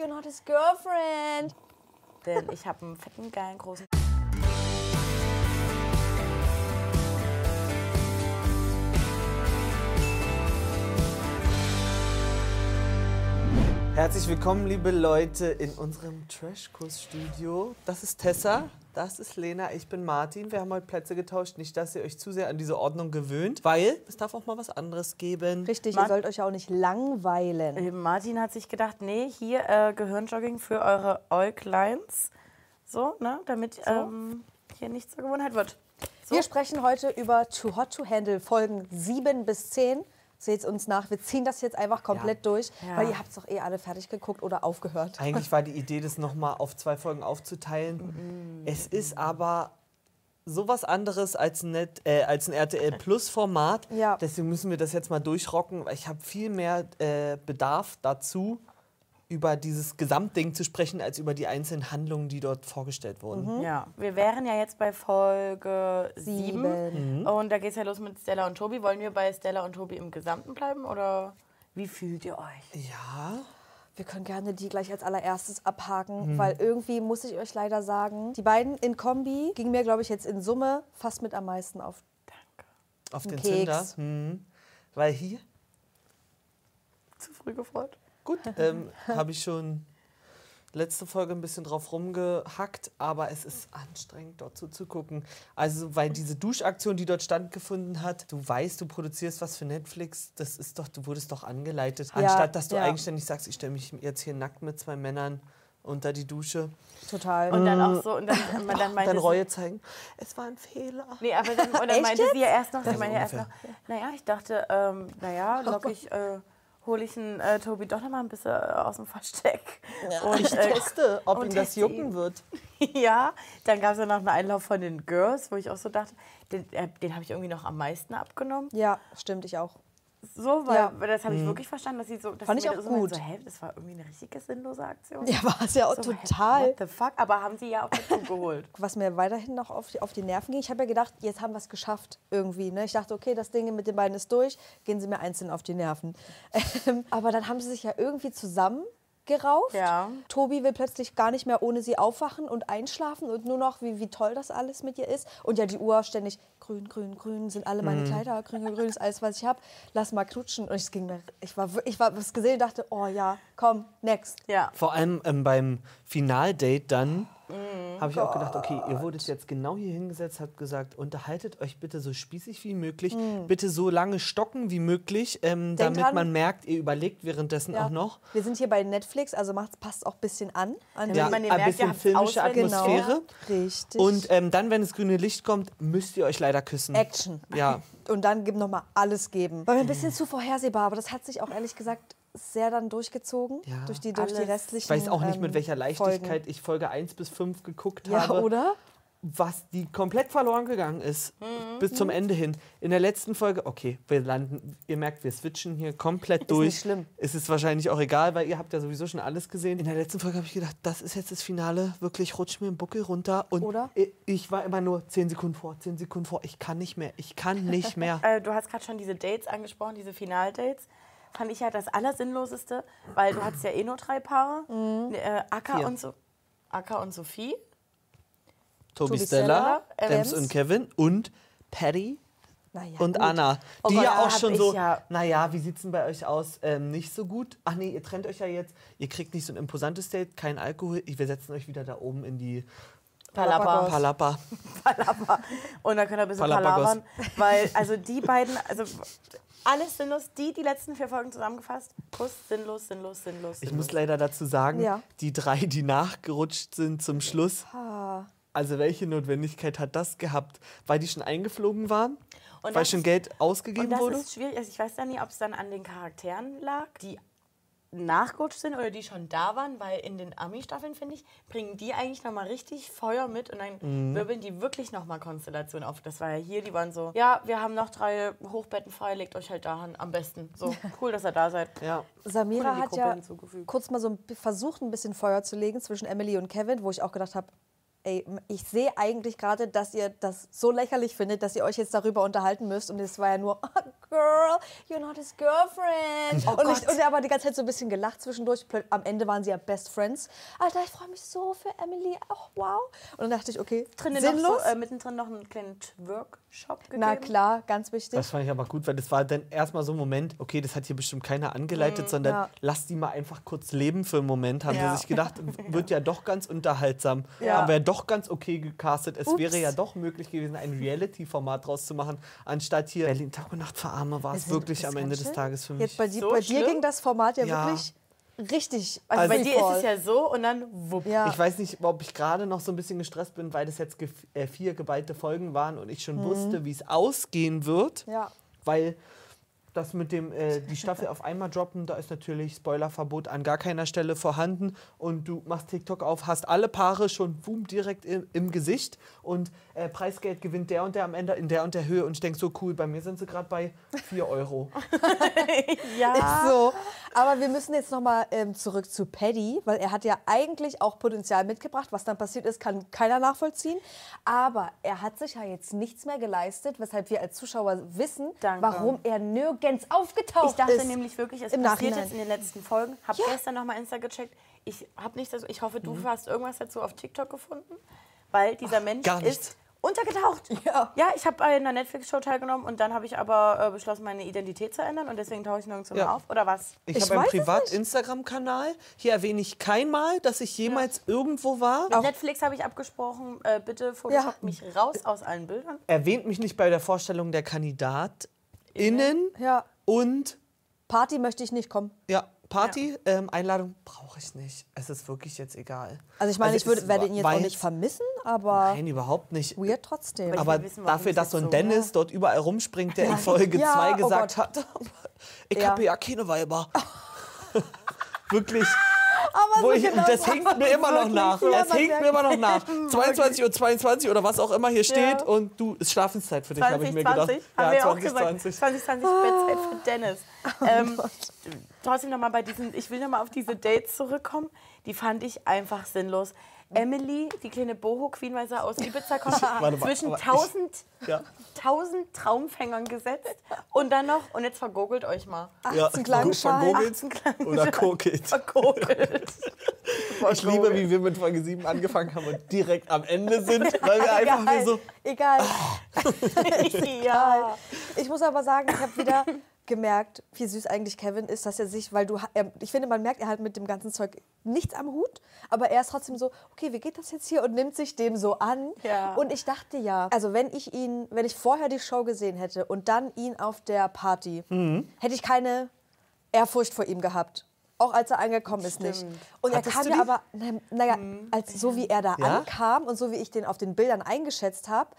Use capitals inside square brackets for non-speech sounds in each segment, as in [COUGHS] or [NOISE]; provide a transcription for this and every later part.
You're not his girlfriend. Denn ich habe einen fetten, geilen, großen. Herzlich willkommen, liebe Leute, in unserem Trashkurs-Studio. Das ist Tessa, das ist Lena, ich bin Martin. Wir haben heute Plätze getauscht. Nicht, dass ihr euch zu sehr an diese Ordnung gewöhnt, weil es darf auch mal was anderes geben. Richtig, Mann. ihr sollt euch auch nicht langweilen. Äh, Martin hat sich gedacht, nee, hier äh, Gehirnjogging für eure Äugleins. So, ne? Damit ähm, hier nichts zur Gewohnheit wird. So. Wir sprechen heute über Too Hot to Handle Folgen 7 bis 10. Seht uns nach, wir ziehen das jetzt einfach komplett Ja. durch, Ja. weil ihr habt es doch eh alle fertig geguckt oder aufgehört. Eigentlich war die Idee, das nochmal auf zwei Folgen aufzuteilen. Es ist aber sowas anderes als ein, Net, äh, als ein RTL Plus Format. Ja. Deswegen müssen wir das jetzt mal durchrocken. weil Ich habe viel mehr äh, Bedarf dazu, über dieses Gesamtding zu sprechen, als über die einzelnen Handlungen, die dort vorgestellt wurden. Ja, wir wären ja jetzt bei Folge 7. Sieben. Und da geht es ja los mit Stella und Tobi. Wollen wir bei Stella und Tobi im Gesamten bleiben oder wie fühlt ihr euch? Ja. Wir können gerne die gleich als allererstes abhaken, weil irgendwie muss ich euch leider sagen, die beiden in Kombi gingen mir, glaube ich, jetzt in Summe fast mit am meisten auf. Auf Ein den Keks. Zünder. Hm. Weil hier, Zu früh gefreut. Gut, [LAUGHS] ähm, habe ich schon letzte Folge ein bisschen drauf rumgehackt, aber es ist anstrengend, dort zuzugucken. Also, weil diese Duschaktion, die dort stattgefunden hat, du weißt, du produzierst was für Netflix, das ist doch, du wurdest doch angeleitet. Ja, Anstatt, dass du ja. eigenständig sagst, ich stelle mich jetzt hier nackt mit zwei Männern unter die Dusche Total. Und dann auch so, und dann, man dann meinte dann sie- Reue zeigen. Es war ein Fehler. Nee, aber dann, und dann meinte jetzt? sie ja erst noch, sie Das meinte ja erst noch, naja, ich dachte, ähm, naja, lock [LAUGHS] ich, äh, hole ich einen äh, Tobi doch noch mal ein bisschen äh, aus dem Versteck. Und, Ich äh, teste, ob ihm das jucken ihn. wird. [LAUGHS] ja, dann gab es ja noch einen Einlauf von den Girls, wo ich auch so dachte, den, äh, den habe ich irgendwie noch am meisten abgenommen. Ja, stimmt, ich auch. So, weil Ja. das habe ich wirklich verstanden, dass sie so, dass Fand ich auch so gut. So, hä, das war irgendwie eine richtige sinnlose Aktion. Ja, war es ja auch So, total. What the fuck? Aber haben sie ja auch dazu geholt. [LAUGHS] was mir weiterhin noch auf die, auf die Nerven ging. Ich habe ja gedacht, jetzt haben wir es geschafft irgendwie. Ne? Ich dachte, okay, das Ding mit den beiden ist durch, gehen sie mir einzeln auf die Nerven. [LAUGHS] Ähm, aber dann haben sie sich ja irgendwie zusammengerauft. Ja. Tobi will plötzlich gar nicht mehr ohne sie aufwachen und einschlafen und nur noch, wie, wie toll das alles mit ihr ist. Und ja, die Uhr ständig, grün, grün, grün, sind alle meine Kleider, grün, grün, grün ist alles, was ich habe. Lass mal knutschen. Und es ging mir, ich war, ich war was gesehen und dachte, oh ja, komm, next. Ja. Vor allem ähm, beim Finaldate dann Mhm. habe ich auch gedacht, okay, ihr wurdet jetzt genau hier hingesetzt, habt gesagt, unterhaltet euch bitte so spießig wie möglich, bitte so lange stocken wie möglich, ähm, Mhm. Damit dran- man merkt, ihr überlegt währenddessen Ja. auch noch. Wir sind hier bei Netflix, also macht's, passt auch ein bisschen an. an Damit Ja, man den ein merkt, bisschen filmische Atmosphäre. Genau, richtig. Und ähm, dann, wenn das grüne Licht kommt, müsst ihr euch leider küssen. Action. Ja. [LAUGHS] Und dann noch mal alles geben. War mir ein bisschen zu vorhersehbar, aber das hat sich auch ehrlich gesagt sehr dann durchgezogen Ja. durch die durch die Alles. restlichen. Ich weiß auch nicht, ähm, mit welcher Leichtigkeit Folgen. ich Folge 1 bis 5 geguckt Ja, habe. oder? was die komplett verloren gegangen ist. Bis zum Ende hin. In der letzten Folge, okay, wir landen, ihr merkt, wir switchen hier komplett durch. nicht schlimm. Es ist wahrscheinlich auch egal, weil ihr habt ja sowieso schon alles gesehen. In der letzten Folge habe ich gedacht, das ist jetzt das Finale, wirklich rutscht mir im Buckel runter. Und Oder? Ich, ich war immer nur 10 Sekunden vor, 10 Sekunden vor. Ich kann nicht mehr, ich kann nicht mehr. [LAUGHS] Äh, du hast gerade schon diese Dates angesprochen, diese Finaldates. Fand ich ja das Allersinnloseste, weil du hattest ja eh nur drei Paare. Äh, Akka, Vier. und so Akka und Sophie. Tobi Tobi Stella, Stella, Dems und Kevin und Patty Naja, und gut. Anna. Die Oh Gott, ja auch schon so, ja- naja, wie sieht's denn bei euch aus? Ähm, nicht so gut. Ach nee, ihr trennt euch ja jetzt. Ihr kriegt nicht so ein imposantes Date, kein Alkohol. Wir setzen euch wieder da oben in die Palapa. Palapa. [LAUGHS] Palapa. Und dann könnt ihr ein bisschen Palapagos. palavern. Weil, also die beiden, also alles sinnlos, die, die letzten vier Folgen zusammengefasst. Kuss, sinnlos, sinnlos, sinnlos. Ich sinnlos. muss leider dazu sagen, Ja. die drei, die nachgerutscht sind zum Schluss. Also welche Notwendigkeit hat das gehabt? Weil die schon eingeflogen waren? Und weil das schon Geld Und ausgegeben das wurde? ist schwierig. Also ich weiß ja nicht, ob es dann an den Charakteren lag, die nachgerutscht sind oder die schon da waren, weil in den Ami-Staffeln, finde ich, bringen die eigentlich nochmal richtig Feuer mit und dann Mhm. wirbeln die wirklich nochmal Konstellationen auf. Das war ja hier, die waren so, ja, wir haben noch drei Hochbetten frei, legt euch halt da hin, am besten. So, [LAUGHS] cool, dass ihr da seid. Ja. Samira hat ja hinzugefügt. kurz mal so versucht, ein bisschen Feuer zu legen zwischen Emily und Kevin, wo ich auch gedacht habe, ey, ich sehe eigentlich gerade, dass ihr das so lächerlich findet, dass ihr euch jetzt darüber unterhalten müsst. Und es war ja nur, [LAUGHS] oh, girl, you're not his girlfriend. Oh und, ich, und er aber die ganze Zeit so ein bisschen gelacht zwischendurch. Am Ende waren sie ja Best Friends. Alter, ich freue mich so für Emily. Oh, wow. Und dann dachte ich, okay, Drinnen noch sinnlos. so, äh, mittendrin noch einen kleinen Workshop gegeben. Na klar, ganz wichtig. Das fand ich aber gut, weil das war dann erstmal so ein Moment, okay, das hat hier bestimmt keiner angeleitet, sondern Ja. lass die mal einfach kurz leben für einen Moment, haben Ja. sie sich gedacht, [LAUGHS] wird ja doch ganz unterhaltsam. Ja. Haben wir ja doch ganz okay gecastet. Es Ups. wäre ja doch möglich gewesen, ein Reality-Format draus zu machen, anstatt hier Berlin Tag und Nacht für Arme war es wirklich am Ende des. Tages für mich. Jetzt bei, dir, So bei dir ging das Format ja, Ja. wirklich richtig. Also, bei Also- dir ist es ja so und dann wupp. Ja. Ich weiß nicht, ob ich gerade noch so ein bisschen gestresst bin, weil das jetzt gef- äh, vier geballte Folgen waren und ich schon wusste, wie es ausgehen wird. Mhm. Ja. Weil das mit dem äh, die Staffel auf einmal droppen, da ist natürlich Spoilerverbot an gar keiner Stelle vorhanden und du machst TikTok auf, hast alle Paare schon boom direkt im, im Gesicht und äh, Preisgeld gewinnt der und der am Ende in der und der Höhe und ich denke so cool, bei mir sind sie gerade bei 4 Euro. [LAUGHS] Ja. Ist so. Aber wir müssen jetzt nochmal ähm, zurück zu Paddy, weil er hat ja eigentlich auch Potenzial mitgebracht. Was dann passiert ist, kann keiner nachvollziehen. Aber er hat sich ja jetzt nichts mehr geleistet, weshalb wir als Zuschauer wissen, Danke. warum er nirgends aufgetaucht Ich dachte ist. nämlich wirklich, es passiert Nachhinein. jetzt in den letzten Folgen. Hab Ja. gestern nochmal Insta gecheckt. Ich habe nicht das, ich hoffe, du Mhm. hast irgendwas dazu auf TikTok gefunden, weil dieser Mensch gar nichts. ist untergetaucht. Ja. ja ich habe bei einer Netflix-Show teilgenommen und dann habe ich aber äh, beschlossen, meine Identität zu ändern und deswegen tauche ich nirgendwo mehr Ja. auf. Oder was? Ich, Ich habe einen Privat-Instagram-Kanal. Hier erwähne ich kein Mal, dass ich jemals irgendwo war. Mit Netflix habe ich abgesprochen, äh, bitte Photoshop Ja. mich raus aus allen Bildern. Erwähnt mich nicht bei der Vorstellung der KandidatInnen Ja, und Party möchte ich nicht kommen. Ja, Party, ähm, Einladung brauche ich nicht. Es ist wirklich jetzt egal. Also ich meine, ich es würde, werde ihn jetzt auch nicht vermissen, aber Nein, überhaupt nicht. weird trotzdem. Aber Aber wissen, dafür, dass so ein so- Dennis dort überall rumspringt, der [LAUGHS] in Folge Ja, 2 oh gesagt Gott. hat, [LAUGHS] ich Ja. habe ja keine Weiber. [LAUGHS] Wirklich. Aber Wo so ich, genau das so. hängt mir immer noch nach. Ja, Das merkt- mir immer noch nach. 22 Uhr 22 oder was auch immer hier steht. Ja. Und du, ist Schlafenszeit für dich, habe ich mir gedacht. 2020, haben wir auch gesagt. 2020. 2020 Bettzeit für Dennis. ähm, trotzdem nochmal bei diesen, ich will nochmal auf diese Dates zurückkommen. Die fand ich einfach sinnlos. Emily, die kleine Boho-Queen, weil sie aus Ibiza kommt, [LAUGHS] zwischen aber ich- 1000, Ja. 1000 Traumfängern gesetzt und dann noch, und jetzt vergogelt euch mal, Ja, 18 Klangschalen. vergogelt oder kokelt. vergogelt. [LAUGHS] Ich liebe, wie wir mit Folge 7 angefangen haben und direkt am Ende sind, [LAUGHS] weil wir einfach nur Egal, so. egal. ja. Ich muss aber sagen, ich habe wieder gemerkt, wie süß eigentlich Kevin ist, dass er sich, weil du, er, ich finde, man merkt, er hat mit dem ganzen Zeug nichts am Hut, aber er ist trotzdem so, okay, wie geht das jetzt hier und nimmt sich dem so an. Ja. Und ich dachte ja, also wenn ich ihn, wenn ich vorher die Show gesehen hätte und dann ihn auf der Party, hätte ich keine Ehrfurcht vor ihm gehabt. Auch als er angekommen ist, nicht. Stimmt. Und er Hattest kam du ja aber, na- naja, als so wie er da Ja? ankam und so wie ich den auf den Bildern eingeschätzt habe,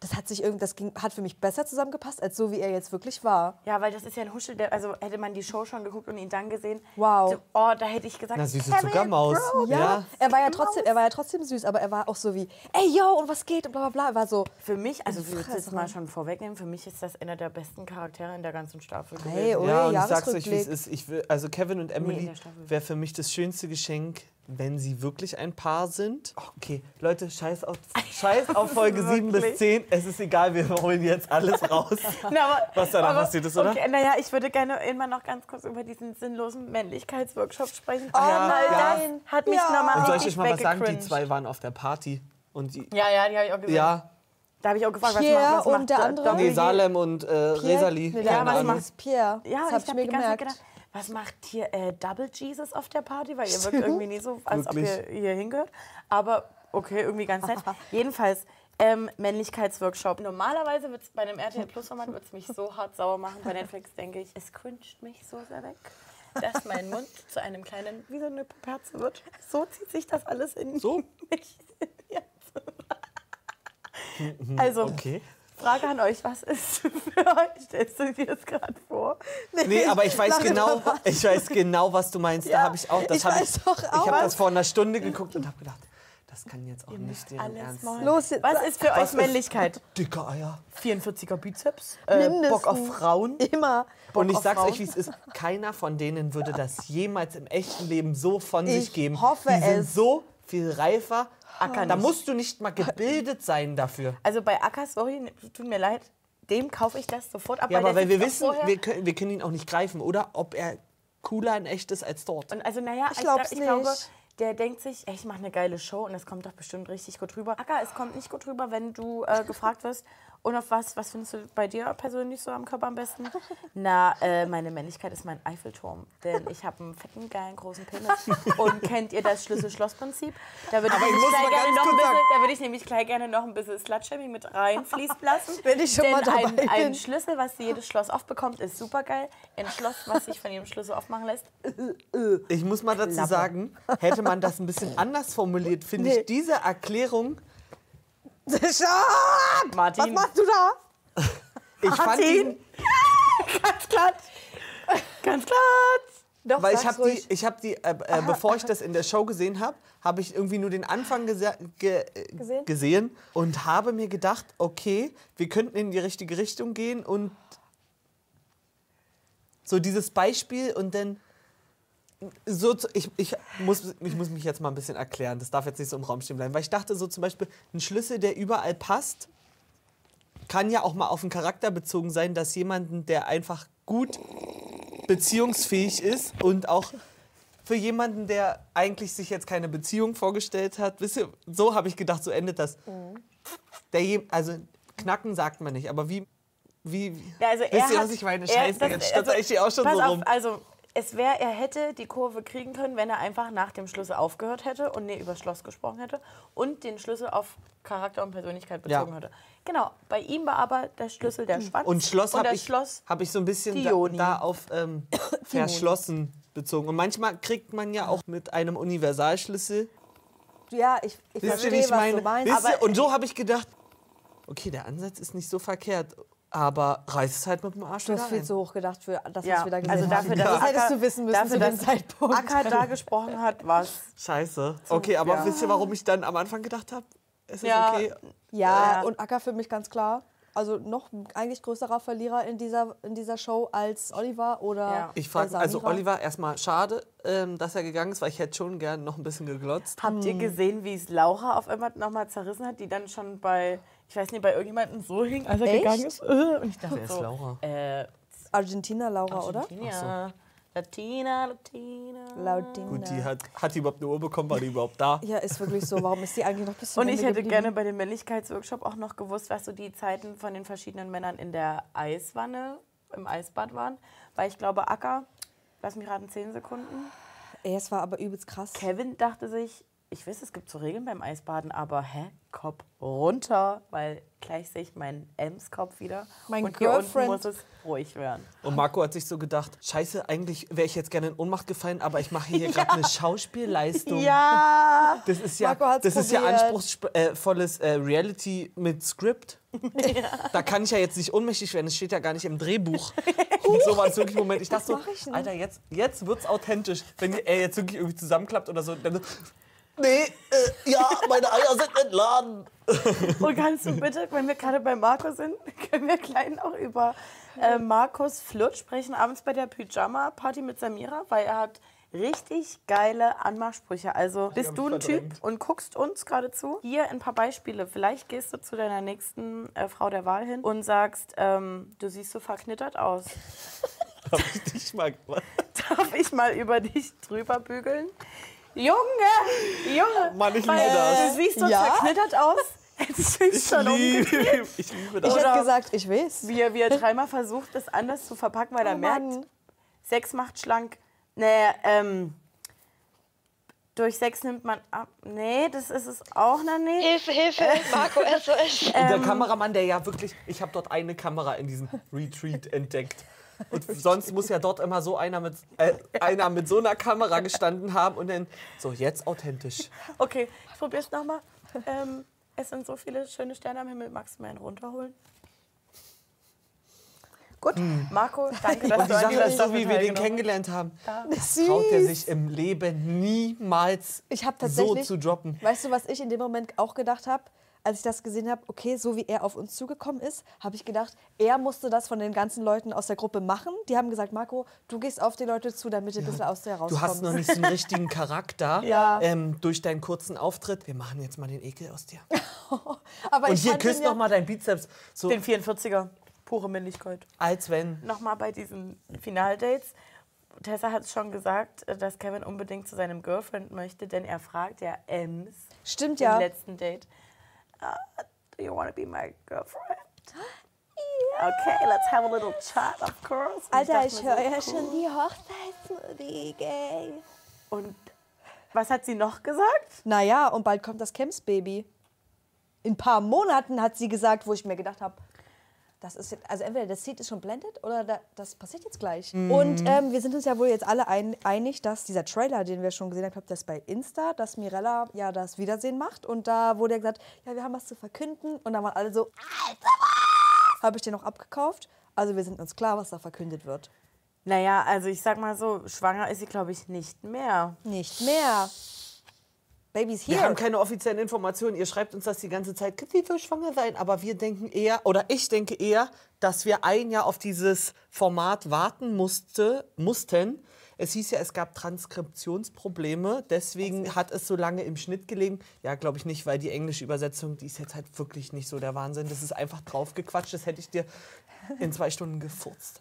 das hat sich irgendwie, das ging, hat für mich besser zusammengepasst, als so wie er jetzt wirklich war. Ja, weil das ist ja ein Huschel, der, also hätte man die Show schon geguckt und ihn dann gesehen. Wow. so, Oh, da hätte ich gesagt, Na, süße Zuckermaus. Bro. Ja, Ja. er war ja trotzdem, er war ja trotzdem süß, aber er war auch so wie, ey yo, und was geht und bla bla bla. Er war so, Für mich, also ich will Fresse. das mal schon vorwegnehmen, für mich ist das einer der besten Charaktere in der ganzen Staffel. Hey, oh, Ja, und ich sag's euch, wie es ist. Ich will, also Kevin und Emily Staffel. wäre für mich das schönste Geschenk, wenn sie wirklich ein Paar sind. Okay, Leute, scheiß auf, [LAUGHS] scheiß auf Folge 7 bis Wirklich? 10. Es ist egal, wir holen jetzt alles raus. [LAUGHS] Na, aber, Was danach passiert ist, oder? Okay, naja, ich würde gerne immer noch ganz kurz über diesen sinnlosen Männlichkeitsworkshop sprechen. Oh Ja, weil ja. das hat mich Ja. nochmal Und soll ich euch mal was sagen? Die zwei waren auf der Party. Und die, Ja, ja, die habe ich auch gesehen. ja, Da habe ich auch gefragt, Pierre was macht, was und macht der andere? Nee, Salem und äh, Resali. Nee, Ja, was macht- Pierre. Ja, das ich habe ich habe mir gemerkt. gedacht, was macht hier äh, Double Jesus auf der Party? Weil ihr wirkt irgendwie nie so, als ob ihr Wirklich. hier hingehört. Aber okay, irgendwie ganz nett. [LAUGHS] Jedenfalls, ähm, Männlichkeitsworkshop. Normalerweise wird's bei einem RTL Plus Format wird's mich so hart sauer machen. Bei Netflix denke ich, es cringet mich so sehr weg, dass mein Mund zu einem kleinen, wie so eine Puperze wird. So zieht sich das alles in So? [LAUGHS] mich. Ja. Also, Okay. Frage an euch, was ist [LAUGHS] für euch? Stellst du dir das gerade vor? Nee, aber ich weiß genau, ich weiß genau, was du meinst. Da Ja, habe ich auch, das ich habe weiß ich, ich habe das vor einer Stunde geguckt und habe gedacht, das kann jetzt auch nicht deren Alles Ernst sein. Los, Was ist für Was euch ist- Männlichkeit? [LAUGHS] Dicke Eier. 44er Bizeps? Äh, Bock auf. Frauen? Immer. Bock Und ich sag's Frauen? euch, wie es ist. Keiner von denen würde das jemals im echten Leben so von Ich sich geben. hoffe Die sind es. so viel reifer, Acker Da nicht. musst du nicht mal gebildet sein dafür. Also bei Acker, sorry, tut mir leid, dem kaufe ich das sofort ab. Ja, aber weil wir wissen, wir können, wir können ihn auch nicht greifen, oder? Ob er cooler in echt ist als dort. Und also, naja, Ich ich, ich glaube, nicht. der denkt sich, ey, ich mache eine geile Show und es kommt doch bestimmt richtig gut rüber. Acker, es kommt nicht gut rüber, wenn du äh, gefragt wirst, und auf was, was findest du bei dir persönlich so am Körper am besten? [LAUGHS] Na, äh, meine Männlichkeit ist mein Eiffelturm. Denn ich habe einen fetten, geilen, großen Penis. [LAUGHS] Und kennt ihr das Schlüssel-Schloss-Prinzip? Da würde ich, ich würde ich nämlich gleich gerne noch ein bisschen Slutshaming mit reinfließen lassen. [LAUGHS] Wenn ich schon Denn mal dabei ein, bin. ein Schlüssel, was jedes Schloss aufbekommt, ist super geil. Ein Schloss, was sich von jedem Schlüssel aufmachen lässt, Ich muss mal dazu Klappe. sagen, hätte man das ein bisschen anders formuliert, finde Nee. ich diese Erklärung, Schatz, Martin. was machst du da? [LAUGHS] ich fand Martin. die, [LAUGHS] Ganz klar. Ganz klar. Doch, weil ich habe die, ich habe die, äh, äh, bevor ich das in der Show gesehen habe, habe ich irgendwie nur den Anfang ge äh, Gesehen? gesehen und habe mir gedacht, okay, wir könnten in die richtige Richtung gehen und so dieses Beispiel und dann so, ich, ich, muss, ich muss mich jetzt mal ein bisschen erklären, das darf jetzt nicht so im Raum stehen bleiben, weil ich dachte so zum Beispiel, ein Schlüssel, der überall passt, kann ja auch mal auf den Charakter bezogen sein, dass jemanden, der einfach gut beziehungsfähig ist und auch für jemanden, der eigentlich sich jetzt keine Beziehung vorgestellt hat, wisst ihr, so habe ich gedacht, so endet das. Der je, also knacken sagt man nicht, aber wie, wie, wie Ja, also er wisst ihr, was ich meine? Scheiße, das- jetzt stotter also, ich hier auch schon so auf, rum. Also, es wäre, er hätte die Kurve kriegen können, wenn er einfach nach dem Schlüssel aufgehört hätte und nee, über Schloss gesprochen hätte und den Schlüssel auf Charakter und Persönlichkeit bezogen Ja. hätte. Genau, bei ihm war aber der Schlüssel der Schwanz Und Schloss habe ich, Schloss hab ich so ein bisschen da, da auf ähm, [COUGHS] verschlossen bezogen. Und manchmal kriegt man ja auch mit einem Universalschlüssel Ja, ich, ich verstehe, was meine? du meinst. Aber- und so habe ich gedacht, okay, der Ansatz ist nicht so verkehrt, aber reiß es halt mit dem Arsch Du hast viel zu hoch gedacht für das, ja, was wir da gesehen also haben. dafür, dass das hättest du wissen müssen dafür, zu dem dass Zeitpunkt. Acker da gesprochen hat, was Scheiße. Okay, aber ja. wisst ihr, warum ich dann am Anfang gedacht habe, es ist Ja. okay? Ja, Ja. und Acker für mich ganz klar. Also noch eigentlich größerer Verlierer in dieser, in dieser Show als Oliver oder Ja. Ich frage, äh, also. Oliver, erstmal schade, ähm, dass er gegangen ist, weil ich hätte schon gern noch ein bisschen geglotzt. Habt ihr gesehen, wie es Laura auf einmal nochmal zerrissen hat, die dann schon bei, ich weiß nicht, bei irgendjemandem so hing, als er Echt? gegangen ist? Und ich dachte Wer ist so, Laura? Äh, Argentina Laura, oder? Latina, Latina, Latina. Laudina. Gut, die hat, hat die überhaupt eine Uhr bekommen, war die überhaupt da? Ja, ist wirklich so. Warum ist die eigentlich noch bis zum Und ich hätte geblieben? gerne bei dem Männlichkeitsworkshop auch noch gewusst, was so die Zeiten von den verschiedenen Männern in der Eiswanne, im Eisbad waren. Weil ich glaube, Acker, lass mich raten, 10 Sekunden. Ey, es war aber übelst krass. Kevin dachte sich, ich weiß, es gibt so Regeln beim Eisbaden, aber hä? Kopf runter, weil gleich sehe ich meinen Ems-Kopf wieder. Mein und hier unten Girlfriend- muss es ruhig werden. Und Marco hat sich so gedacht, scheiße, eigentlich wäre ich jetzt gerne in Ohnmacht gefallen, aber ich mache hier [LAUGHS] gerade eine Schauspielleistung. Ja! Das ist ja, Marco hat's das ist ja anspruchsvolles äh, Reality mit Skript. [LAUGHS] Da kann ich ja jetzt nicht ohnmächtig werden, das steht ja gar nicht im Drehbuch. [LAUGHS] Und so war es wirklich Moment. Ich dachte so, mach ich? Alter, jetzt, jetzt wird's authentisch. Wenn er jetzt wirklich irgendwie zusammenklappt oder so, dann so, nee, äh, ja, meine Eier sind entladen. [LAUGHS] Und kannst du bitte, wenn wir gerade bei Marco sind, [LAUGHS] können wir gleich noch über äh, Markus Flirt sprechen, abends bei der Pyjama-Party mit Samira, weil er hat richtig geile Anmachsprüche. Also bist du ein Typ und guckst uns gerade zu? Hier ein paar Beispiele. Vielleicht gehst du zu deiner nächsten äh, Frau der Wahl hin und sagst, ähm, du siehst so verknittert aus. [LAUGHS] Hab ich nicht mal. Darf ich mal über dich drüber bügeln? Junge, Junge, Mann, ich liebe weil, das. Du siehst so Ja? zerknittert aus. Jetzt bin ich schon umgekehrt. liebe, [LAUGHS] ich liebe das. Ich hätte gesagt, ich weiß. Wie er, wie er dreimal versucht, das anders zu verpacken, weil er Oh merkt, Mann. Sex macht schlank. Nee, ähm, durch Sex nimmt man ab. Nee, das ist es auch noch nicht. Hilfe, Hilfe, Marco, [LAUGHS] SOS. Und der Kameramann, der ja wirklich, ich habe dort eine Kamera in diesem Retreat entdeckt. Und sonst muss ja dort immer so einer mit, äh, einer mit so einer Kamera gestanden haben und dann so, jetzt authentisch. Okay, ich probier's nochmal. Ähm, es sind so viele schöne Sterne am Himmel. Magst du mir einen runterholen? Gut, Marco, danke, dass Und die du an Sache dieser ist so, wie wir den kennengelernt haben, Süß. traut er sich im Leben niemals Ich habe so tatsächlich. zu droppen. Weißt du, was ich in dem Moment auch gedacht habe? Als ich das gesehen habe, okay, so wie er auf uns zugekommen ist, habe ich gedacht, er musste das von den ganzen Leuten aus der Gruppe machen. Die haben gesagt, Marco, du gehst auf die Leute zu, damit du ein bisschen aus der Du rauskommst. hast noch nicht so einen richtigen Charakter [LAUGHS] Ja. ähm, durch deinen kurzen Auftritt. Wir machen jetzt mal den Ekel aus dir. [LAUGHS] Aber Und ich hier küsst ja- noch mal dein Bizeps. So, Den 44er. Pure Männlichkeit. als wenn. Nochmal bei diesen Finaldates. Tessa hat schon gesagt, äh, dass Kevin unbedingt zu seinem Girlfriend möchte, denn er fragt ja Ems Stimmt im ja. letzten Date, uh, do you want to be my girlfriend? [GASPS] Okay, let's have a little chat, of course. Und Alter, ich mir höre so, ja schon die Hochzeitsmusik. Und was hat sie noch gesagt? Naja, und bald kommt das Camps-Baby. In ein paar Monaten hat sie gesagt, wo ich mir gedacht habe, das ist jetzt, also entweder das Seed ist schon blendet oder da, das passiert jetzt gleich. Und ähm, wir sind uns ja wohl jetzt alle ein, einig, dass dieser Trailer, den wir schon gesehen haben, ich glaube, das bei Insta, dass Mirella ja das Wiedersehen macht. Und da wurde ja gesagt, ja, wir haben was zu verkünden. Und da waren alle so, Alter? Habe ich den noch abgekauft. Also wir sind uns klar, was da verkündet wird. Naja, also ich sag mal so, schwanger ist sie, glaube ich, nicht mehr. Nicht mehr. Baby's Wir here. haben keine offiziellen Informationen. Ihr schreibt uns das die ganze Zeit, sie wohl schwanger sein? Aber wir denken eher, oder ich denke eher, dass wir ein Jahr auf dieses Format warten musste, mussten. Es hieß ja, es gab Transkriptionsprobleme, deswegen hat es so lange im Schnitt gelegen. Ja, glaube ich nicht, weil die englische Übersetzung, die ist jetzt halt wirklich nicht so der Wahnsinn. Das ist einfach draufgequatscht, das hätte ich dir in zwei Stunden gefurzt.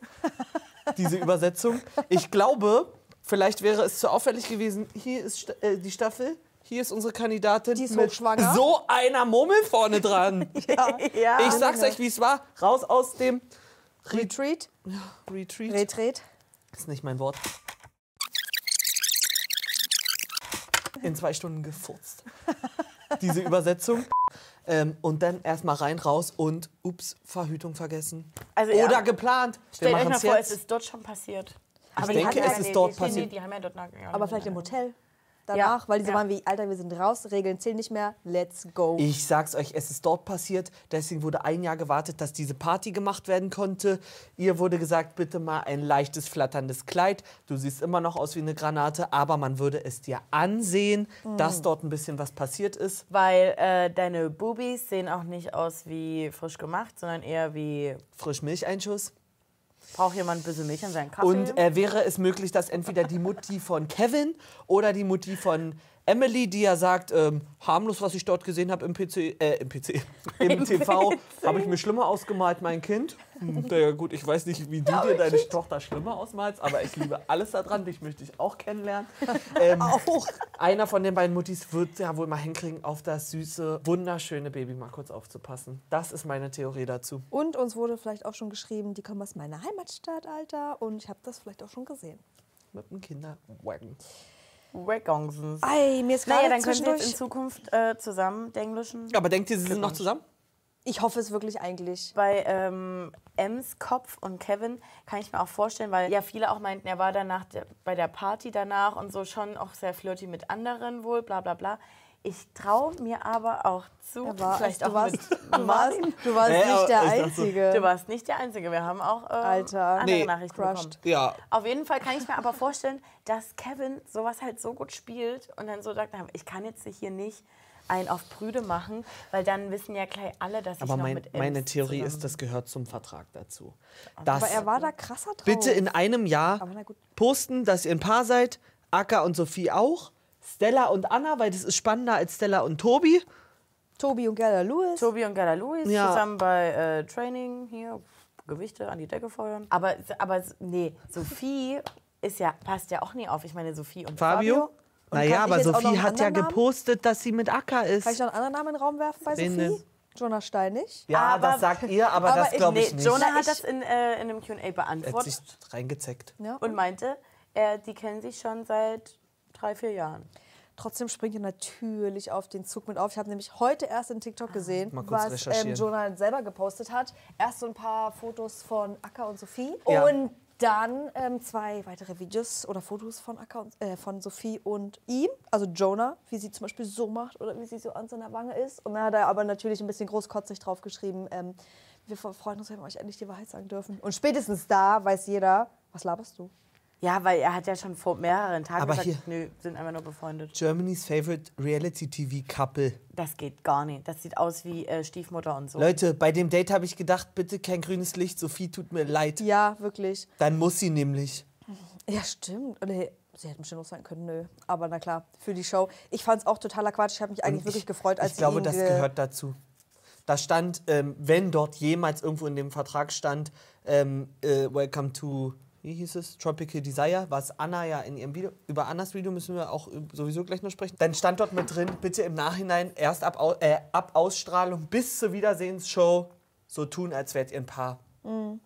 Diese Übersetzung. Ich glaube, vielleicht wäre es zu auffällig gewesen, hier ist äh, die Staffel, hier ist unsere Kandidatin Die ist mit hochschwanger. so einer Mummel vorne dran. [LAUGHS] Ja. Ich sag's euch, wie es war. Raus aus dem Retreat, Retreat. Retreat. ist nicht mein Wort. In zwei Stunden gefurzt. Diese Übersetzung. Ähm, und dann erstmal rein, raus und ups, Verhütung vergessen. Also, ja. Oder geplant. Stellt euch mal vor, jetzt. es ist dort schon passiert. Ich die denke, es ja- ist nee, dort die, passiert. Nee, die haben ja dort ja, Aber vielleicht im Hotel. Danach, weil die so ja. waren wie, Alter, wir sind raus, Regeln zählen nicht mehr, let's go. Ich sag's euch, es ist dort passiert. Deswegen wurde ein Jahr gewartet, dass diese Party gemacht werden konnte. Ihr wurde gesagt, bitte mal ein leichtes, flatterndes Kleid. Du siehst immer noch aus wie eine Granate, aber man würde es dir ansehen, dass dort ein bisschen was passiert ist. Weil äh, deine Boobies sehen auch nicht aus wie frisch gemacht, sondern eher wie, Frischmilcheinschuss. Braucht jemand ein bisschen Milch an seinen Kaffee? Und äh, wäre es möglich, dass entweder die Mutti von Kevin oder die Mutti von Emily, die ja sagt, ähm, harmlos, was ich dort gesehen habe im PC, äh, im PC, im TV, habe ich mir schlimmer ausgemalt, mein Kind. Hm, ja, gut, ich weiß nicht, wie du dir deine Tochter schlimmer ausmalst, aber ich liebe alles daran, dich möchte ich auch kennenlernen. [LAUGHS] Ähm, auch. Einer von den beiden Muttis wird ja wohl mal hinkriegen, auf das süße, wunderschöne Baby mal kurz aufzupassen. Das ist meine Theorie dazu. Und uns wurde vielleicht auch schon geschrieben, die kommen aus meiner Heimatstadt, Alter. Und ich habe das vielleicht auch schon gesehen. Mit dem Kinderwagen. Waggonsens. Ei, mir ist gerade Naja, dann können sie jetzt in. Zukunft äh, zusammen denglischen. Aber denkt ihr, sie sind noch zusammen? Ich hoffe es wirklich eigentlich. Bei ähm, Ems Kopf und Kevin kann ich mir auch vorstellen, weil ja viele auch meinten, er war danach der, bei der Party danach und so schon auch sehr flirty mit anderen wohl, bla bla bla. Ich traue mir aber auch zu, war, vielleicht du auch warst, [LAUGHS] du warst, du warst aber nicht der ich Einzige. Du warst nicht der Einzige, wir haben auch äh, Alter. andere Nee, Nachrichten crushed. bekommen. Ja. Auf jeden Fall kann ich mir aber vorstellen, dass Kevin sowas halt so gut spielt und dann so sagt, ich kann jetzt hier nicht einen auf Prüde machen, weil dann wissen ja gleich alle, dass ich Aber noch mein, mit Ems meine Theorie zusammen ist, das gehört zum Vertrag dazu. Dass Aber er war da krasser drauf. bitte in einem Jahr Aber na gut. posten, dass ihr ein Paar seid, Akka und Sophie auch, Stella und Anna, weil das ist spannender als Stella und Tobi. Tobi und Gerda Lewis. Tobi und Gerda Lewis Ja. zusammen bei äh, Training hier Gewichte an die Decke feuern. Aber, aber nee, Sophie ist ja, passt ja auch nie auf. Ich meine, Sophie und Fabio? Fabio. Und naja, kann ich aber Sophie einen hat ja anderen Namen? gepostet, dass sie mit Akka ist. Kann ich noch einen anderen Namen in den Raum werfen bei Wen Sophie? denn? Jonah Steinig. ja, Aber- das sagt ihr, aber, aber das ich- glaube Nee, ich nicht. Jonah Na, hat das in, äh, in einem QA er hat beantwortet sich reingezeckt. Ja. und meinte, er, die kennen sich schon seit drei, vier Jahren. Trotzdem springt ihr natürlich auf den Zug mit auf. Ich habe nämlich heute erst in TikTok gesehen, Mal kurz was ähm. Jonah selber gepostet hat. Erst so ein paar Fotos von Akka und Sophie Ja. und dann ähm, zwei weitere Videos oder Fotos von Akka und, äh, von Sophie und ihm, also Jonah, wie sie zum Beispiel so macht oder wie sie so an seiner Wange ist. Und dann hat er aber natürlich ein bisschen großkotzig drauf geschrieben, ähm, wir freuen uns, wenn wir euch endlich die Wahrheit sagen dürfen. Und spätestens da weiß jeder, was laberst du? Ja, weil er hat ja schon vor mehreren Tagen Aber gesagt, hier- nö, sind einfach nur befreundet. Germany's favorite Reality TV Couple. Das geht gar nicht. Das sieht aus wie äh, Stiefmutter und so. Leute, bei dem Date habe ich gedacht, bitte kein grünes Licht, Sophie tut mir leid. Ja, wirklich. Dann muss sie nämlich. Ja, stimmt. Nee, sie hätten bestimmt auch sein können, nö. Aber na klar, für die Show. Ich fand es auch totaler Quatsch. Ich habe mich eigentlich Und wirklich ich, gefreut, als Ich glaube, das ge- gehört dazu. Da stand, ähm, wenn dort jemals irgendwo in dem Vertrag stand, ähm, äh, Welcome to, wie hieß es, Tropical Desire, was Anna ja in ihrem Video, über Annas Video müssen wir auch äh, sowieso gleich noch sprechen. Dann stand dort mit drin, bitte im Nachhinein erst ab, äh, ab Ausstrahlung bis zur Wiedersehensshow so tun, als wärt ihr ein Paar.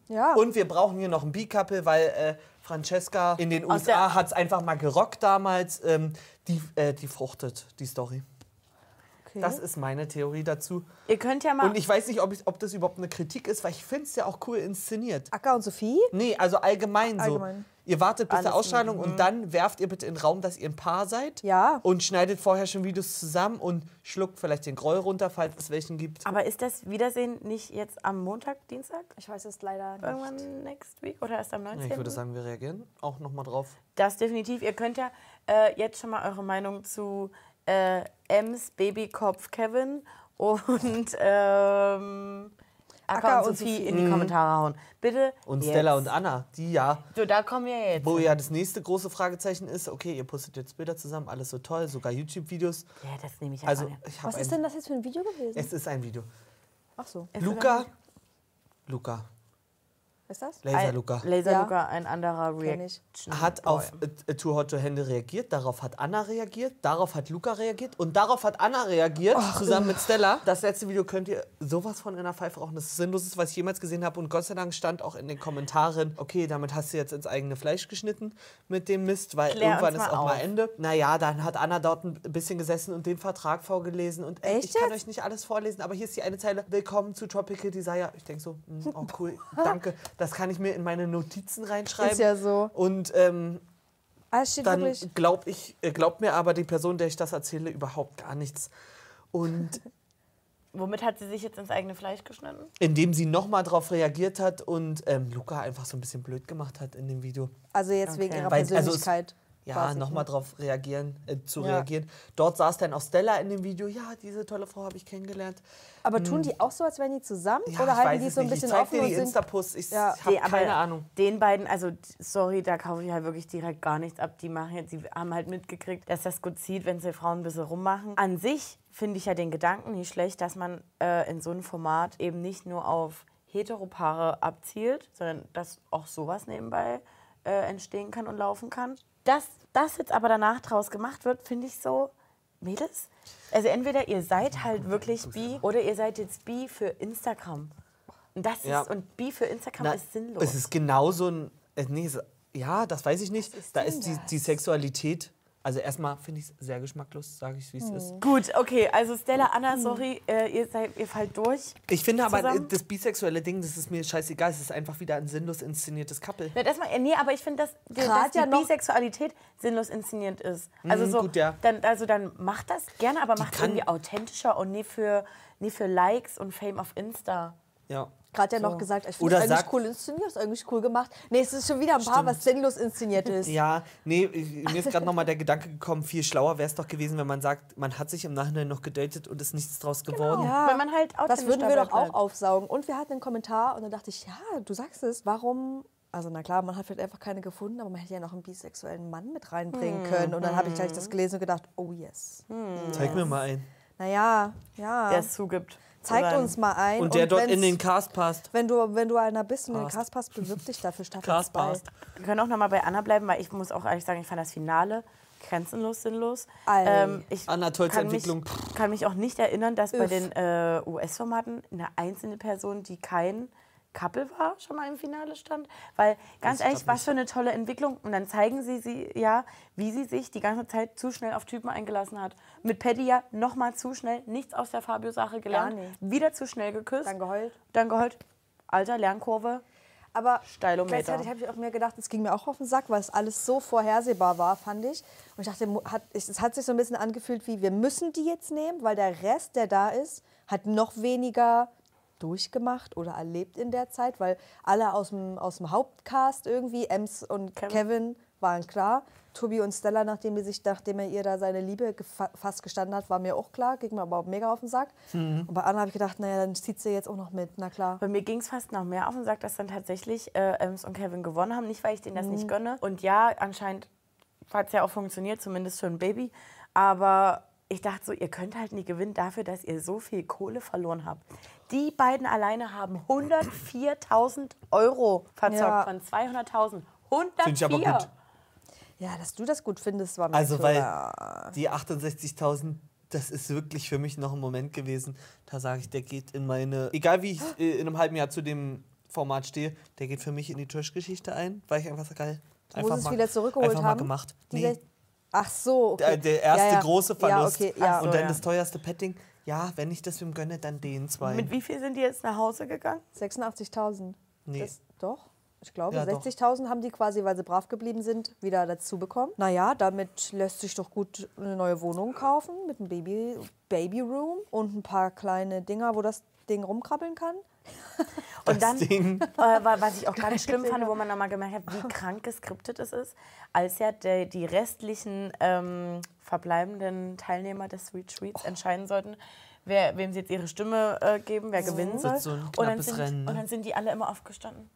Ja, Und wir brauchen hier noch ein B-Couple, weil äh, Francesca in den Aus USA hat es einfach mal gerockt damals. Ähm, die, äh, die fruchtet, die Story. Okay. Das ist meine Theorie dazu. Ihr könnt ja mal. Und ich weiß nicht, ob, ich, ob das überhaupt eine Kritik ist, weil ich finde es ja auch cool inszeniert. Acker und Sophie? Nee, also allgemein, Allgemein. so. Ihr wartet bis Alles zur Ausstrahlung und dann werft ihr bitte in den Raum, dass ihr ein Paar seid. Ja. Und schneidet vorher schon Videos zusammen und schluckt vielleicht den Groll runter, falls es welchen gibt. aber ist das Wiedersehen nicht jetzt am Montag, Dienstag? Ich weiß es leider nicht. Irgendwann next week oder erst am 19. Ich würde sagen, wir reagieren auch nochmal drauf. Das definitiv. Ihr könnt ja äh, jetzt schon mal eure Meinung zu äh, Ems Babykopf Kevin und [LAUGHS] ähm, Acker, Acker und und Sophie Sophie. in die Kommentare hauen. Bitte. Und jetzt. Stella und Anna, die ja, So, da kommen wir jetzt. wo ja das nächste große Fragezeichen ist, okay, ihr postet jetzt Bilder zusammen, alles so toll, sogar YouTube-Videos. Ja, das nehme ich ja Also, ich Was ist denn das jetzt für ein Video gewesen? es ist ein Video. Ach so. Luca, Luca, Ist das? Laser ein- Luca, Laser Ja. Luca, ein anderer. Reaction. hat Boy. auf äh, Too Hot to Handle reagiert, darauf hat Anna reagiert, darauf hat Luca reagiert und darauf hat Anna reagiert, zusammen mit Stella. Das letzte Video könnt ihr sowas von in der Pfeife rauchen. Das ist sinnloses, was ich jemals gesehen habe und Gott sei Dank stand auch in den Kommentaren, okay, damit hast du jetzt ins eigene Fleisch geschnitten mit dem Mist, weil Klär irgendwann ist mal auch mal auf. Ende. Naja, dann hat Anna dort ein bisschen gesessen und den Vertrag vorgelesen und äh, Echt ich kann euch nicht alles vorlesen, aber hier ist die eine Zeile, willkommen zu Tropical Desire. Ich denke so, hm, oh cool, [LAUGHS] danke, das kann ich mir in meine Notizen reinschreiben. Ist ja so. Und ähm, Ah, dann glaub ich, äh, glaubt mir aber die Person, der ich das erzähle, überhaupt gar nichts. Und [LAUGHS] Womit hat sie sich jetzt ins eigene Fleisch geschnitten? indem sie nochmal drauf reagiert hat und ähm, Luca einfach so ein bisschen blöd gemacht hat in dem Video. Also jetzt wegen Okay. ihrer Weil- also es- Persönlichkeit. Ja, nochmal drauf reagieren, äh, zu Ja. reagieren. Dort saß dann auch Stella in dem Video. Ja, diese tolle Frau habe ich kennengelernt. Aber tun die auch so, als wären die zusammen? Ja, Oder halten die so ein nicht. bisschen ich zeig offen dir die sind. Insta-Posts. Ich Ja. habe keine Ahnung. Den beiden, also sorry, da kaufe ich halt wirklich direkt gar nichts ab. Die machen jetzt, die haben halt mitgekriegt, dass das gut zieht, wenn sie Frauen ein bisschen rummachen. An sich finde ich ja den Gedanken nicht schlecht, dass man äh, in so einem Format eben nicht nur auf Heteropaare abzielt, sondern dass auch sowas nebenbei äh, entstehen kann und laufen kann. Dass das jetzt aber danach draus gemacht wird, finde ich so, Mädels, also entweder ihr seid halt wirklich bi oder ihr seid jetzt bi für Instagram. Und das Ja. ist, und bi für Instagram Na, ist sinnlos. Es ist genauso ein. Äh, nee, ja, das weiß ich nicht. ist da ist die, die Sexualität. Also erstmal finde ich es sehr geschmacklos, sage ich, wie es ist. Gut, okay, also Stella, Anna, sorry, äh, ihr, seid, ihr fallt durch. Ich finde aber, Zusammen? äh, das bisexuelle Ding, das ist mir scheißegal. Es ist einfach wieder ein sinnlos inszeniertes Couple. Na, das mal, äh, nee, aber ich finde, dass, Grad dass die ja noch- Bisexualität sinnlos inszeniert ist. Also Mhm, so, gut, ja. dann, also dann macht das gerne, aber macht kann- irgendwie authentischer und nie für, nie für Likes und Fame auf Insta. Ja. Gerade ja noch gesagt, ich finde es eigentlich cool inszeniert, ist eigentlich cool gemacht. Nee, es ist schon wieder ein Paar, was sinnlos inszeniert ist. Ja, nee, mir ist gerade nochmal der Gedanke gekommen, viel schlauer wäre es doch gewesen, wenn man sagt, man hat sich im Nachhinein noch gedatet und ist nichts draus geworden. Ja, Wenn man halt das authentisch würden wir doch auch bleibt. aufsaugen. Und wir hatten einen Kommentar und dann dachte ich, ja, du sagst es, warum... Also na klar, man hat vielleicht einfach keine gefunden, aber man hätte ja noch einen bisexuellen Mann mit reinbringen können. Und dann habe ich gleich das gelesen und gedacht, oh yes. Zeig mir mal einen. Naja, ja. Der es zugibt. Zeigt uns mal ein. Und der dort wenn's- in den Cast passt. Wenn du, wenn du einer bist und in den Passt. Cast passt, bewirb dich dafür Staffel Cast 2. passt. Wir können auch noch mal bei Anna bleiben, weil ich muss auch ehrlich sagen, ich fand das Finale grenzenlos sinnlos. Ähm, ich Anna, tollste kann mich, Entwicklung. kann mich auch nicht erinnern, dass bei Üff. den äh, US-Formaten eine einzelne Person, die kein Couple war, schon mal im Finale stand. Weil ganz ich ehrlich, was für eine tolle Entwicklung. Und dann zeigen sie sie ja, wie sie sich die ganze Zeit zu schnell auf Typen eingelassen hat. Mit Paddy ja noch mal zu schnell, nichts aus der Fabio-Sache gelernt. nicht. Wieder zu schnell geküsst. Dann geheult. Dann geheult. Alter, Lernkurve. Aber Steilometer. gleichzeitig habe ich auch mir gedacht, es ging mir auch auf den Sack, weil es alles so vorhersehbar war, fand ich. Und ich dachte, hat, es hat sich so ein bisschen angefühlt wie, wir müssen die jetzt nehmen, weil der Rest, der da ist, hat noch weniger durchgemacht oder erlebt in der Zeit? Weil alle aus dem, aus dem Hauptcast irgendwie, Ems und Kevin. Kevin. waren klar. Tobi und Stella, nachdem, die sich, nachdem er ihr da seine Liebe fast gestanden hat, war mir auch klar. Ging mir aber auch mega auf den Sack. Und bei Anna habe ich gedacht, naja, dann zieht sie jetzt auch noch mit. Na klar. Bei mir ging es fast noch mehr auf und sagt, dass dann tatsächlich äh, Ems und Kevin gewonnen haben. Nicht, weil ich denen das nicht gönne. Und ja, anscheinend hat es ja auch funktioniert, zumindest für ein Baby. Aber ich dachte so, ihr könnt halt nie gewinnen dafür, dass ihr so viel Kohle verloren habt. Die beiden alleine haben 104.000 Euro verzockt Ja. von 200.000. 104! Finde ich aber gut. Ja, dass du das gut findest, war mir Also, klar. weil die 68.000, das ist wirklich für mich noch ein Moment gewesen. Da sage ich, der geht in meine. Egal wie ich äh, in einem halben Jahr zu dem Format stehe, der geht für mich in die Trash-Geschichte ein, weil ich einfach so geil. Du musst es wieder zurückgeholt einfach haben. mal gemacht. Nee, Ach so, okay. der, der erste Ja, ja. große Verlust. Ja, okay, ja. Und so, dann das teuerste Petting. Ja, wenn ich das ihm gönne, dann den zwei. Mit wie viel sind die jetzt nach Hause gegangen? 86.000. Nee. Das, doch, ich glaube, Ja, doch. 60.000 haben die quasi, weil sie brav geblieben sind, wieder dazu bekommen. Naja, damit lässt sich doch gut eine neue Wohnung kaufen mit einem Baby, Babyroom und ein paar kleine Dinger, wo das Ding rumkrabbeln kann. [LAUGHS] Und dann, Ding. äh, wa- was ich auch [LAUGHS] ganz schlimm fand, wo man nochmal gemerkt hat, wie krank geskriptet es ist, als ja der, die restlichen ähm, verbleibenden Teilnehmer des Retreats entscheiden sollten, wer, wem sie jetzt ihre Stimme äh, geben, wer gewinnen soll. So ein und, dann sind, Rennen, ne? und dann sind die alle immer aufgestanden.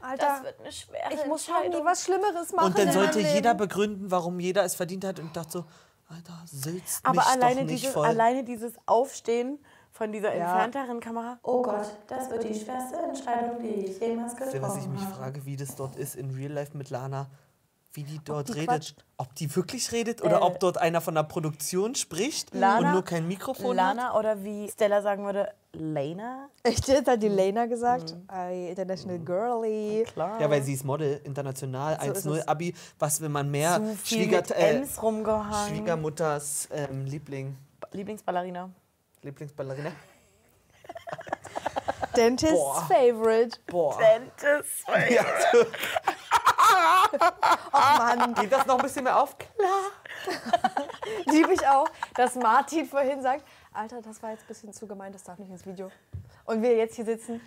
Alter, Das wird eine schwere ich muss schon nie was Schlimmeres machen. Und dann sollte jeder begründen, warum jeder es verdient hat. Und dachte so, Alter, sülzt Aber mich alleine doch nicht dieses, voll. alleine dieses Aufstehen von dieser Ja. entfernteren Kamera. Oh Gott, das wird die schwerste Entscheidung, die ich jemals Wisst ihr, was ich getroffen mich habe. frage, wie das dort ist in Real Life mit Lana, wie die dort die redet. quatscht. Ob die wirklich redet oder Äh, ob dort einer von der Produktion spricht Lana- und nur kein Mikrofon hat. Lana oder wie Stella sagen würde, Lena? Echt, jetzt hat die Lena gesagt. I, International Girly. Klar. Ja, weil sie ist Model, international, So ist 1-0 es. Abi. Was will man mehr? zu viel Schwieger, mit äh. Schwiegermutters ähm, Liebling, Lieblingsballerina. Lieblingsballerina. Dentist's Boah. Favorite. Boah. Dentist. Ja, [LAUGHS] Ach Mann, geht das noch ein bisschen mehr auf? [LAUGHS] liebe ich auch, dass Martin vorhin sagt, Alter, das war jetzt ein bisschen zu gemein, das darf nicht ins Video. Und wir jetzt hier sitzen.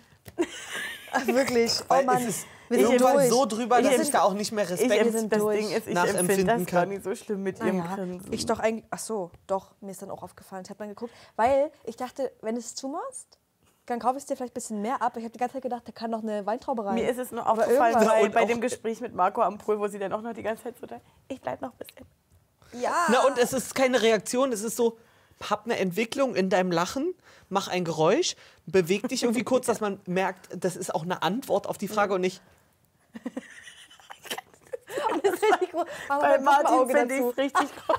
Ach, [LAUGHS] Wirklich. Oh Weil Mann, es ist wir sind irgendwann durch. so drüber, dass ich da auch nicht mehr Ich Respekt sind das durch. Ding ist, ich nachempfinden empfinde das gar kann. nicht so schlimm mit ihrem Naja, Grinsen. ich doch eigentlich, ach so, doch, mir ist dann auch aufgefallen, ich habe dann geguckt, weil ich dachte, wenn du es zumachst, dann kaufe ich es dir vielleicht ein bisschen mehr ab. Ich habe die ganze Zeit gedacht, da kann noch eine Weintraube rein. Mir ist es nur aufgefallen irgendwann- bei, Und bei auch- dem Gespräch mit Marco am Pool, wo sie dann auch noch die ganze Zeit so da, ich bleib noch ein bisschen. ja. Na, und es ist keine Reaktion, es ist so, hab eine Entwicklung in deinem Lachen, mach ein Geräusch, beweg dich irgendwie kurz, [LAUGHS] dass man merkt, das ist auch eine Antwort auf die Frage und nicht, [LAUGHS] das ist richtig gut. Mal [LAUGHS] Bei Martin finde ich richtig groß.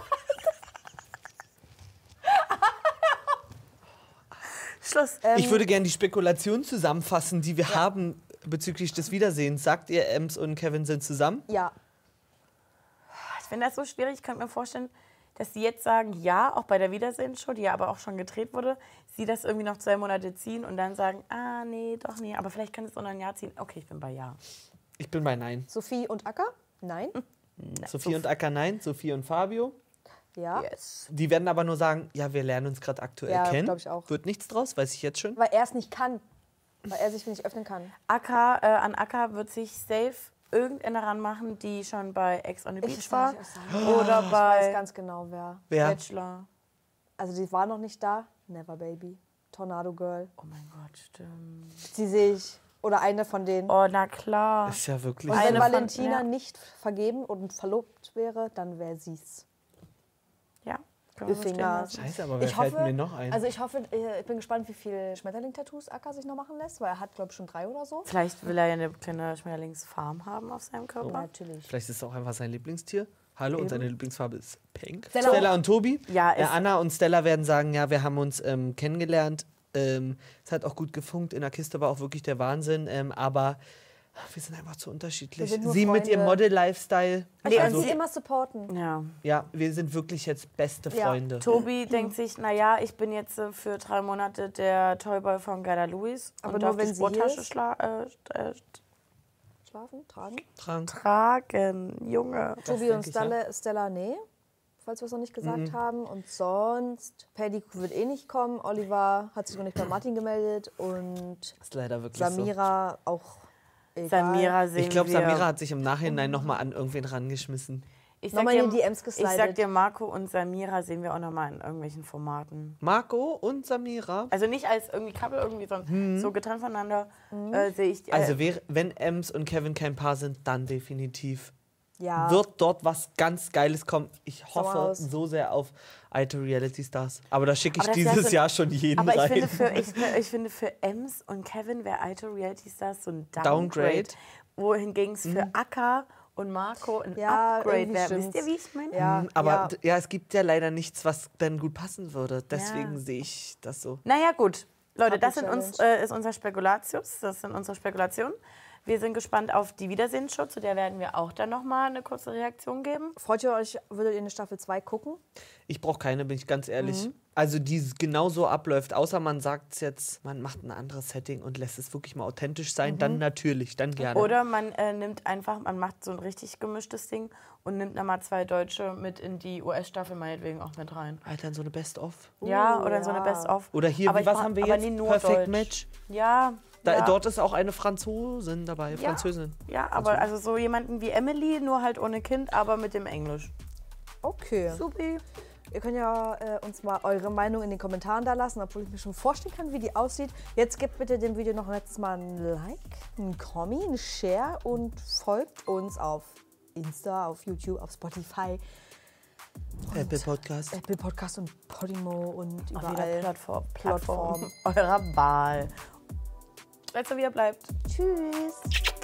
Schluss. ich würde gerne die Spekulation zusammenfassen, die wir haben bezüglich des Wiedersehens. Sagt ihr, Ems und Kevin sind zusammen? Ja, Ich finde das so schwierig. Ich könnte mir vorstellen, dass sie jetzt sagen, ja, auch bei der Wiedersehensshow, die ja aber auch schon gedreht wurde, sie das irgendwie noch zwei Monate ziehen und dann sagen, ah, nee, doch nee, aber vielleicht kann es auch noch ein Jahr ziehen. Okay, ich bin bei ja. Ich bin bei Nein. Sophie und Acker? Nein. Sophie und Acker Nein, Sophie und Fabio. Ja. Yes. Die werden aber nur sagen, ja, wir lernen uns gerade aktuell Ja, kennen. ich auch. Wird nichts draus, weiß ich jetzt schon. Weil er es nicht kann. Weil er sich nicht öffnen kann. Acker, äh, an Acker wird sich safe irgendeine ranmachen, die schon bei Ex on the Ich Beach war. weiß auch sagen. Oder Ich weiß bei ganz genau, wer. Wer? Bachelor. Also die war noch nicht da. Never Baby. Tornado Girl. Oh mein Gott, stimmt. Sie sehe ich. Oder eine von denen. Oh, na klar. Ist ja wirklich. Und wenn von- Valentina ja. nicht vergeben und verlobt wäre, dann wäre sie's. Lassen. Scheiße, aber wer Ich fällt hoffe, mir noch ein? also ich hoffe, äh, ich bin gespannt, wie viele Schmetterling-Tattoos Acker sich noch machen lässt, weil er hat, glaube ich, schon drei oder so. Vielleicht will er ja eine kleine Schmetterlingsfarm haben auf seinem Körper. Ja, natürlich. Vielleicht ist es auch einfach sein Lieblingstier. Hallo, und seine Lieblingsfarbe ist Pink. Stella Stella, und Tobi. Ja, äh, ist- Anna und Stella werden sagen, ja, wir haben uns ähm, kennengelernt. Ähm, es hat auch gut gefunkt. In der Kiste war auch wirklich der Wahnsinn. Ähm, aber wir sind einfach zu unterschiedlich. Wir sind nur Sie mit ihrem Freunde. Model-Lifestyle. Ich werde Also, sie immer supporten. Ja. ja, wir sind wirklich jetzt beste Ja. Freunde. Tobi denkt sich, naja, ich bin jetzt äh, für drei Monate der Toyboy von Gerda Lewis Aber und nur, darf wenn die sie hier Sporttasche schla- äh, äh, Schlafen, tragen. Trank. tragen. Junge. Tobi denk und ich, Stella, Stella, nee. falls wir es noch nicht gesagt haben. Und sonst, Paddy wird eh nicht kommen. Oliver hat sich noch nicht bei Martin gemeldet. Und Ist leider wirklich Samira auch egal. Samira sehen Ich glaube. Samira hat sich im Nachhinein nochmal an irgendwen rangeschmissen. ich sag, Nochmal dir, die ich sag dir, Marco und Samira sehen wir auch nochmal in irgendwelchen Formaten. Marco und Samira. Also nicht als irgendwie Couple irgendwie, sondern so getrennt voneinander äh, sehe ich. Äh, Also wer, wenn Ems und Kevin kein Paar sind, dann definitiv. Ja. Wird dort was ganz Geiles kommen. Ich hoffe so sehr auf alte Reality Stars. Aber da schicke ich dieses so- Jahr schon jeden aber ich rein. finde, für, [LAUGHS] ich, ich finde für Ems und Kevin wäre alte Reality Stars so ein Downgrade. Downgrade. Wohingegen es für Akka und Marco ein Ja, Upgrade wäre. Wisst ihr, wie ich meine? Ja, Mhm, Aber ja. ja. es gibt ja leider nichts, was dann gut passen würde. Deswegen Ja. sehe ich das so. Naja, gut. Leute, Couple das sind uns, äh, ist unser Spekulatius. Das sind unsere Spekulationen. Wir sind gespannt auf die Wiedersehensshow, zu der werden wir auch dann nochmal eine kurze Reaktion geben. Freut ihr euch, würdet ihr eine Staffel 2 gucken? Ich brauche keine, bin ich ganz ehrlich. Mhm. Also die genau so abläuft, außer man sagt es jetzt, man macht ein anderes Setting und lässt es wirklich mal authentisch sein, dann natürlich, dann gerne. Oder man äh, nimmt einfach, man macht so ein richtig gemischtes Ding und nimmt nochmal zwei Deutsche mit in die US-Staffel meinetwegen auch mit rein. Alter, in so eine Best-of. Ja, oder in so eine ja. Best-of. Oder hier, Aber was haben wir aber jetzt? nie nur Perfect Deutsch. Match. Ja. Da, ja. Dort ist auch eine Franzosin dabei, Französin. Ja, aber also so jemanden wie Emily, nur halt ohne Kind, aber mit dem Englisch. Okay. Supi. Ihr könnt ja äh, uns mal eure Meinung in den Kommentaren da lassen, obwohl ich mir schon vorstellen kann, wie die aussieht. Jetzt gebt bitte dem Video noch ein letztes Mal ein Like, ein Kommi, ein Share und folgt uns auf Insta, auf YouTube, auf Spotify, Apple Podcast. Apple Podcast und Podimo und Auf jeder überall. Plattform, Plattform. Plattform eurer Wahl. Bleibt so, wie ihr bleibt. Tschüss.